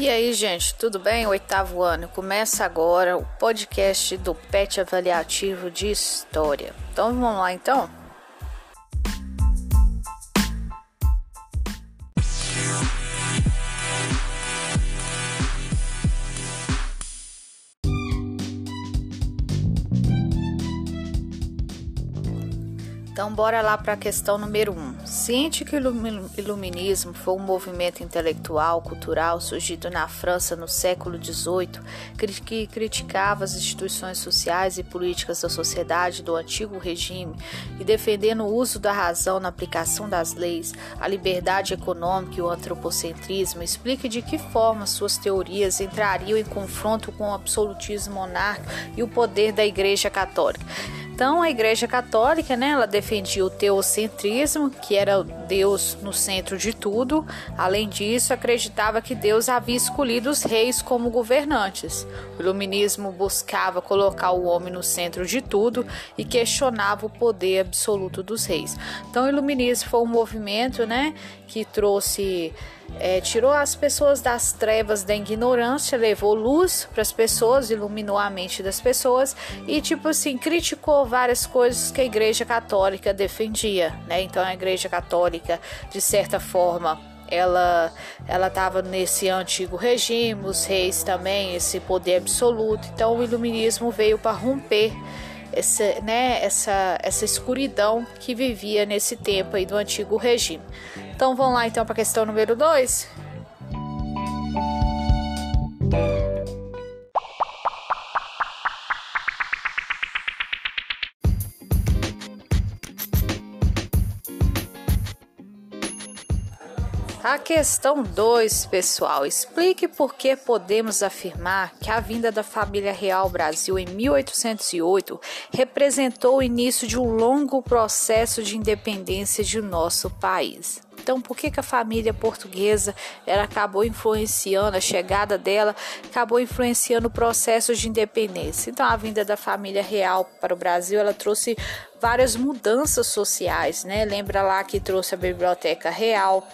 E aí, gente, tudo bem? Oitavo ano. Começa agora o podcast do PET Avaliativo de História. Então vamos lá então? Então, bora lá para a questão número 1. Um. Ciente que o iluminismo foi um movimento intelectual, cultural surgido na França no século XVIII, que criticava as instituições sociais e políticas da sociedade do antigo regime e defendendo o uso da razão na aplicação das leis, a liberdade econômica e o antropocentrismo, explique de que forma suas teorias entrariam em confronto com o absolutismo monárquico e o poder da Igreja Católica. Então, a Igreja Católica, né, ela defendia o teocentrismo, que era Deus no centro de tudo. Além disso, acreditava que Deus havia escolhido os reis como governantes. O iluminismo buscava colocar o homem no centro de tudo e questionava o poder absoluto dos reis. Então, o iluminismo foi um movimento, né, que trouxe é, tirou as pessoas das trevas da ignorância, levou luz para as pessoas, iluminou a mente das pessoas e, tipo assim, criticou várias coisas que a Igreja Católica defendia, né? Então, a Igreja Católica, de certa forma, ela ela estava nesse antigo regime, os reis também, esse poder absoluto. Então, o iluminismo veio para romper essa, né, essa, essa escuridão que vivia nesse tempo aí do antigo regime. Então vamos lá então para a questão número 2. A questão 2, pessoal, explique por que podemos afirmar que a vinda da família real ao Brasil em 1808 representou o início de um longo processo de independência de nosso país. Então, por que, que a família portuguesa ela acabou influenciando a chegada dela, acabou influenciando o processo de independência? Então, a vinda da família real para o Brasil, ela trouxe várias mudanças sociais, né? Lembra lá que trouxe a biblioteca real,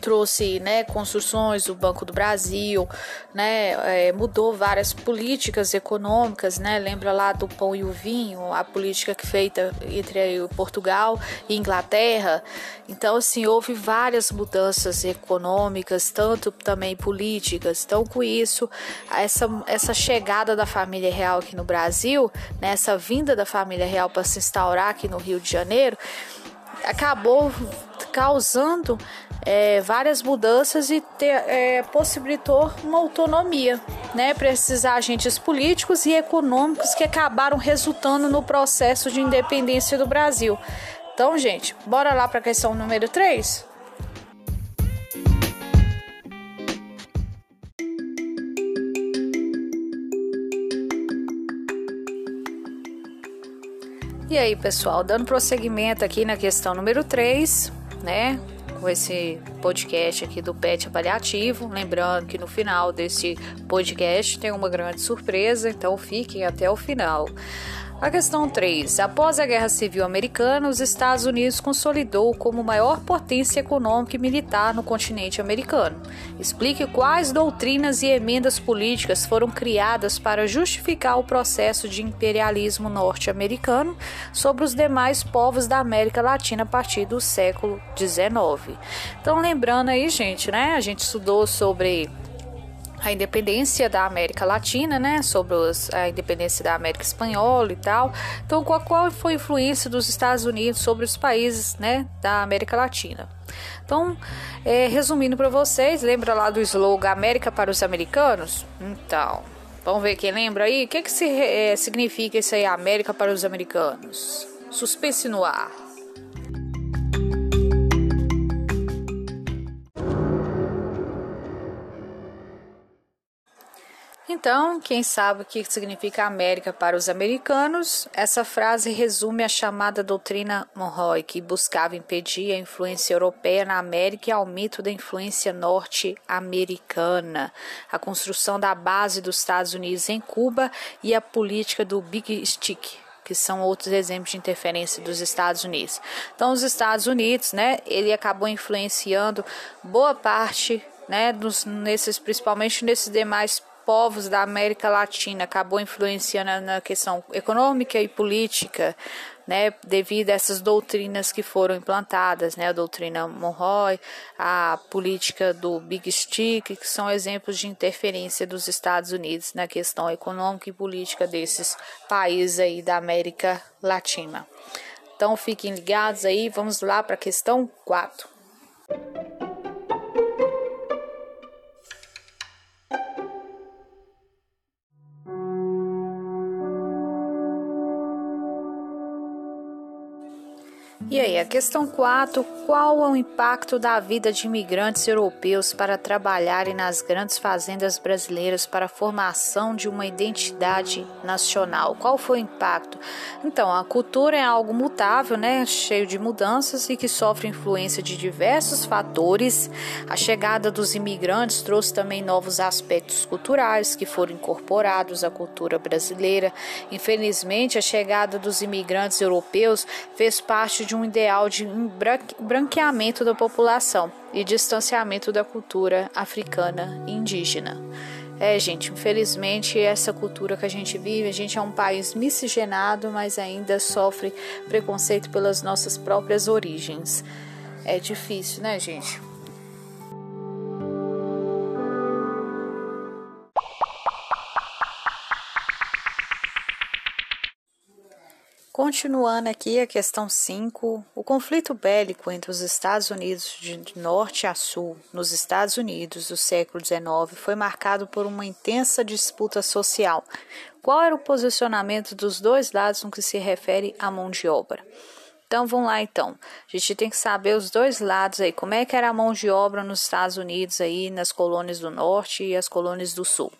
trouxe né, construções do Banco do Brasil, né, é, mudou várias políticas econômicas, né, lembra lá do pão e o vinho, a política que feita entre Portugal e Inglaterra. Então, assim, houve várias mudanças econômicas, tanto também políticas. Então, com isso, essa, essa chegada da família real aqui no Brasil, né, essa vinda da família real para se instaurar aqui no Rio de Janeiro, acabou causando é, várias mudanças e ter, é, possibilitou uma autonomia né, para esses agentes políticos e econômicos que acabaram resultando no processo de independência do Brasil. Então, gente, bora lá para a questão número 3? E aí, pessoal, dando prosseguimento aqui na questão número 3, né? Com esse podcast aqui do PET Avaliativo. Lembrando que no final desse podcast tem uma grande surpresa, então fiquem até o final. A questão 3. Após a Guerra Civil Americana, os Estados Unidos consolidou como maior potência econômica e militar no continente americano. Explique quais doutrinas e emendas políticas foram criadas para justificar o processo de imperialismo norte-americano sobre os demais povos da América Latina a partir do século XIX. Então, lembrando aí, gente, né? A gente estudou sobre a independência da América Latina, né, sobre os, a independência da América Espanhola e tal. Então, qual, qual foi a influência dos Estados Unidos sobre os países, né, da América Latina? Então, é, resumindo para vocês, lembra lá do slogan América para os Americanos? Então, vamos ver quem lembra aí. O que, que se, é, significa isso aí, América para os Americanos? Suspense no ar. Então, quem sabe o que significa América para os americanos? Essa frase resume a chamada doutrina Monroe, que buscava impedir a influência europeia na América e aumento da influência norte-americana, a construção da base dos Estados Unidos em Cuba e a política do Big Stick que são outros exemplos de interferência dos Estados Unidos. Então, os Estados Unidos, né, ele acabou influenciando boa parte né, nesses, principalmente nesses demais povos da América Latina, acabou influenciando na questão econômica e política, né, devido a essas doutrinas que foram implantadas, né, a doutrina Monroe, a política do Big Stick, que são exemplos de interferência dos Estados Unidos na questão econômica e política desses países aí da América Latina. Então fiquem ligados aí, vamos lá para a questão 4. Questão 4: qual é o impacto da vida de imigrantes europeus para trabalharem nas grandes fazendas brasileiras para a formação de uma identidade nacional? Qual foi o impacto? Então, a cultura é algo mutável, né, cheio de mudanças e que sofre influência de diversos fatores. A chegada dos imigrantes trouxe também novos aspectos culturais que foram incorporados à cultura brasileira. Infelizmente, a chegada dos imigrantes europeus fez parte de um um ideal de branqueamento da população e distanciamento da cultura africana e indígena. É, gente, infelizmente essa cultura que a gente vive, a gente é um país miscigenado, mas ainda sofre preconceito pelas nossas próprias origens. É difícil, né, gente? Continuando aqui a questão 5, o conflito bélico entre os Estados Unidos de norte a sul nos Estados Unidos do século XIX foi marcado por uma intensa disputa social. Qual era o posicionamento dos dois lados no que se refere à mão de obra? Então vamos lá então. A gente tem que saber os dois lados aí, como é que era a mão de obra nos Estados Unidos aí, nas colônias do norte e as colônias do sul.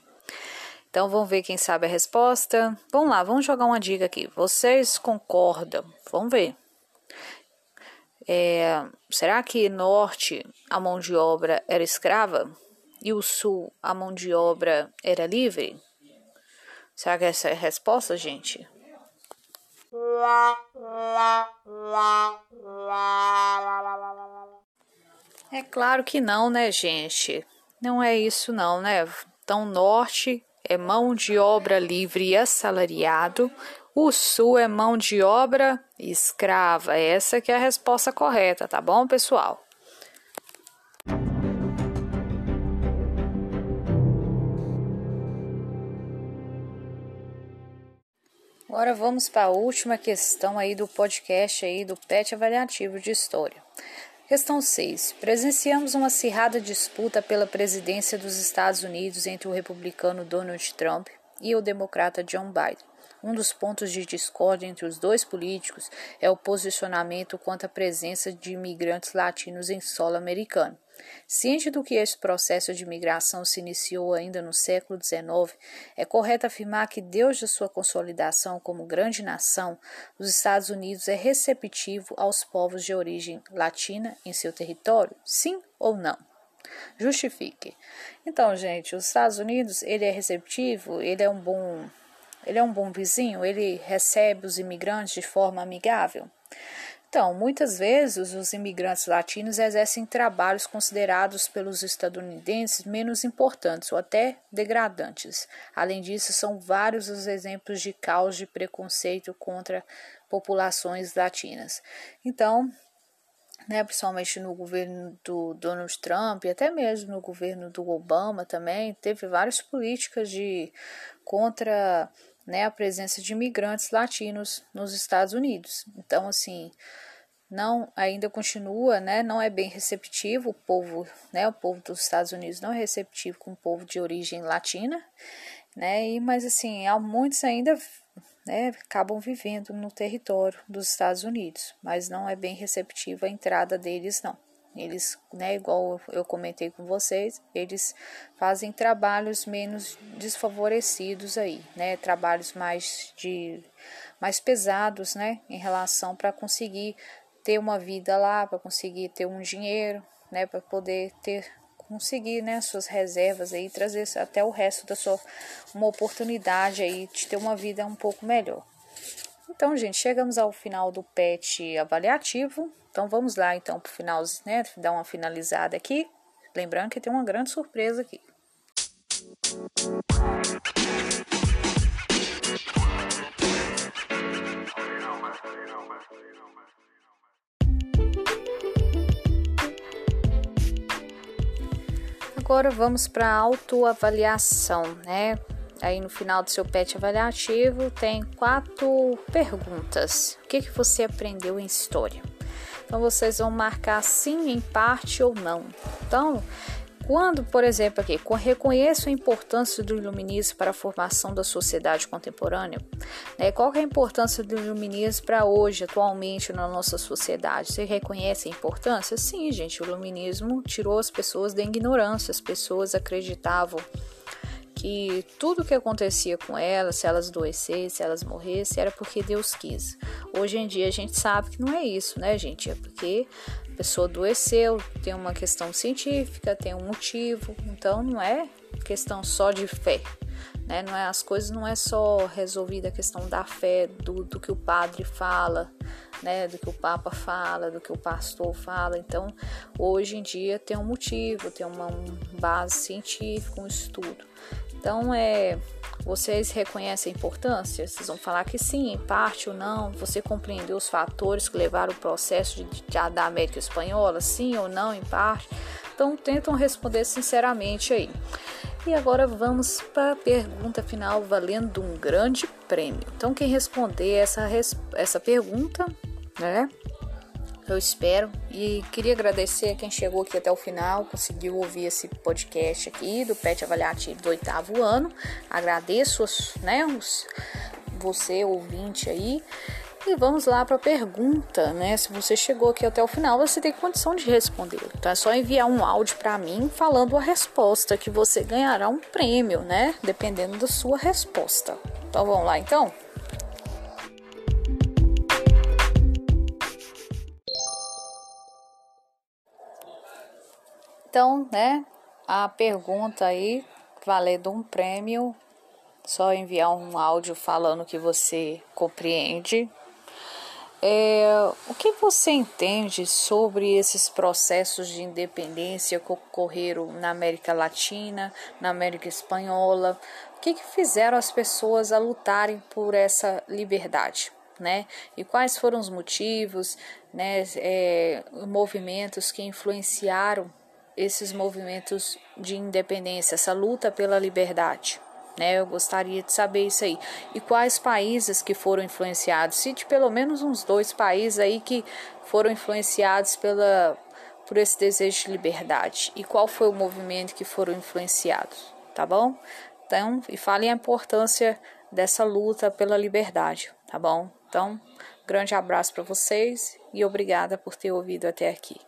Então vamos ver quem sabe a resposta. Vamos lá, vamos jogar uma dica aqui. Vocês concordam? Vamos ver. É, será que norte a mão de obra era escrava e o sul a mão de obra era livre? Será que essa é a resposta, gente? É claro que não, né, gente? Não é isso não, né? Então, norte é mão de obra livre e assalariado, o sul é mão de obra escrava. Essa que é a resposta correta, tá bom, pessoal? Agora vamos para a última questão aí do podcast aí do PET avaliativo de história. Questão 6. Presenciamos uma acirrada disputa pela presidência dos Estados Unidos entre o republicano Donald Trump e o democrata John Biden. Um dos pontos de discórdia entre os dois políticos é o posicionamento quanto à presença de imigrantes latinos em solo americano. Ciente do que esse processo de migração se iniciou ainda no século XIX, é correto afirmar que, desde sua consolidação como grande nação, os Estados Unidos é receptivo aos povos de origem latina em seu território? Sim ou não? Justifique. Então, gente, os Estados Unidos ele é receptivo, ele é um bom, ele é um bom vizinho, ele recebe os imigrantes de forma amigável. Então, muitas vezes os imigrantes latinos exercem trabalhos considerados pelos estadunidenses menos importantes ou até degradantes. Além disso, são vários os exemplos de caos de preconceito contra populações latinas. Então, né, principalmente no governo do Donald Trump e até mesmo no governo do Obama também, teve várias políticas de contra né, a presença de imigrantes latinos nos Estados Unidos. Então, assim, não ainda continua, né, não é bem receptivo o povo, né, o povo dos Estados Unidos não é receptivo com o povo de origem latina, né, e, mas assim, há muitos ainda né, acabam vivendo no território dos Estados Unidos, mas não é bem receptiva a entrada deles, não. Eles, né, igual eu comentei com vocês, eles fazem trabalhos menos desfavorecidos aí, né, trabalhos mais de mais pesados, né, em relação para conseguir ter uma vida lá, para conseguir ter um dinheiro, né, para poder ter conseguir, né, suas reservas aí, trazer até o resto da sua uma oportunidade aí de ter uma vida um pouco melhor. Então, gente, chegamos ao final do PET avaliativo. Então vamos lá então para o final, né, dar uma finalizada aqui. Lembrando que tem uma grande surpresa aqui. Agora vamos para a autoavaliação, né? Aí no final do seu PET avaliativo tem quatro perguntas. O que, que você aprendeu em história? Então vocês vão marcar sim em parte ou não. Então, quando, por exemplo, aqui, reconheço a importância do iluminismo para a formação da sociedade contemporânea, né, qual é a importância do iluminismo para hoje, atualmente, na nossa sociedade? Você reconhece a importância? Sim, gente, o iluminismo tirou as pessoas da ignorância, as pessoas acreditavam que tudo que acontecia com elas, se elas adoecessem, se elas morressem, era porque Deus quis. Hoje em dia a gente sabe que não é isso, né, gente? É porque pessoa adoeceu, tem uma questão científica, tem um motivo, então não é questão só de fé. Né? Não é, as coisas não é só resolvida a questão da fé, do, do que o padre fala, né? do que o Papa fala, do que o pastor fala. Então, hoje em dia tem um motivo, tem uma um base científica, um estudo. Então, é, vocês reconhecem a importância? Vocês vão falar que sim, em parte ou não. Você compreendeu os fatores que levaram o processo de, de, da América Espanhola? Sim ou não, em parte? Então, tentam responder sinceramente aí. E agora vamos para a pergunta final, valendo um grande prêmio. Então, quem responder essa, essa pergunta, né? Eu espero. E queria agradecer a quem chegou aqui até o final, conseguiu ouvir esse podcast aqui do PET Avaliativo do oitavo ano. Agradeço né, os, você, ouvinte aí. E vamos lá para a pergunta, né? Se você chegou aqui até o final, você tem condição de responder. Então é só enviar um áudio para mim falando a resposta que você ganhará um prêmio, né? Dependendo da sua resposta. Então vamos lá então? Então, né, a pergunta aí, valendo um prêmio, só enviar um áudio falando que você compreende. É, o que você entende sobre esses processos de independência que ocorreram na América Latina, na América Espanhola? O que, que fizeram as pessoas a lutarem por essa liberdade? Né? E quais foram os motivos, né, é, movimentos que influenciaram esses movimentos de independência, essa luta pela liberdade. Né? Eu gostaria de saber isso aí. E quais países que foram influenciados? Cite pelo menos uns dois países aí que foram influenciados pela, por esse desejo de liberdade. E qual foi o movimento que foram influenciados, tá bom? Então, e falem a importância dessa luta pela liberdade, tá bom? Então, grande abraço para vocês e obrigada por ter ouvido até aqui.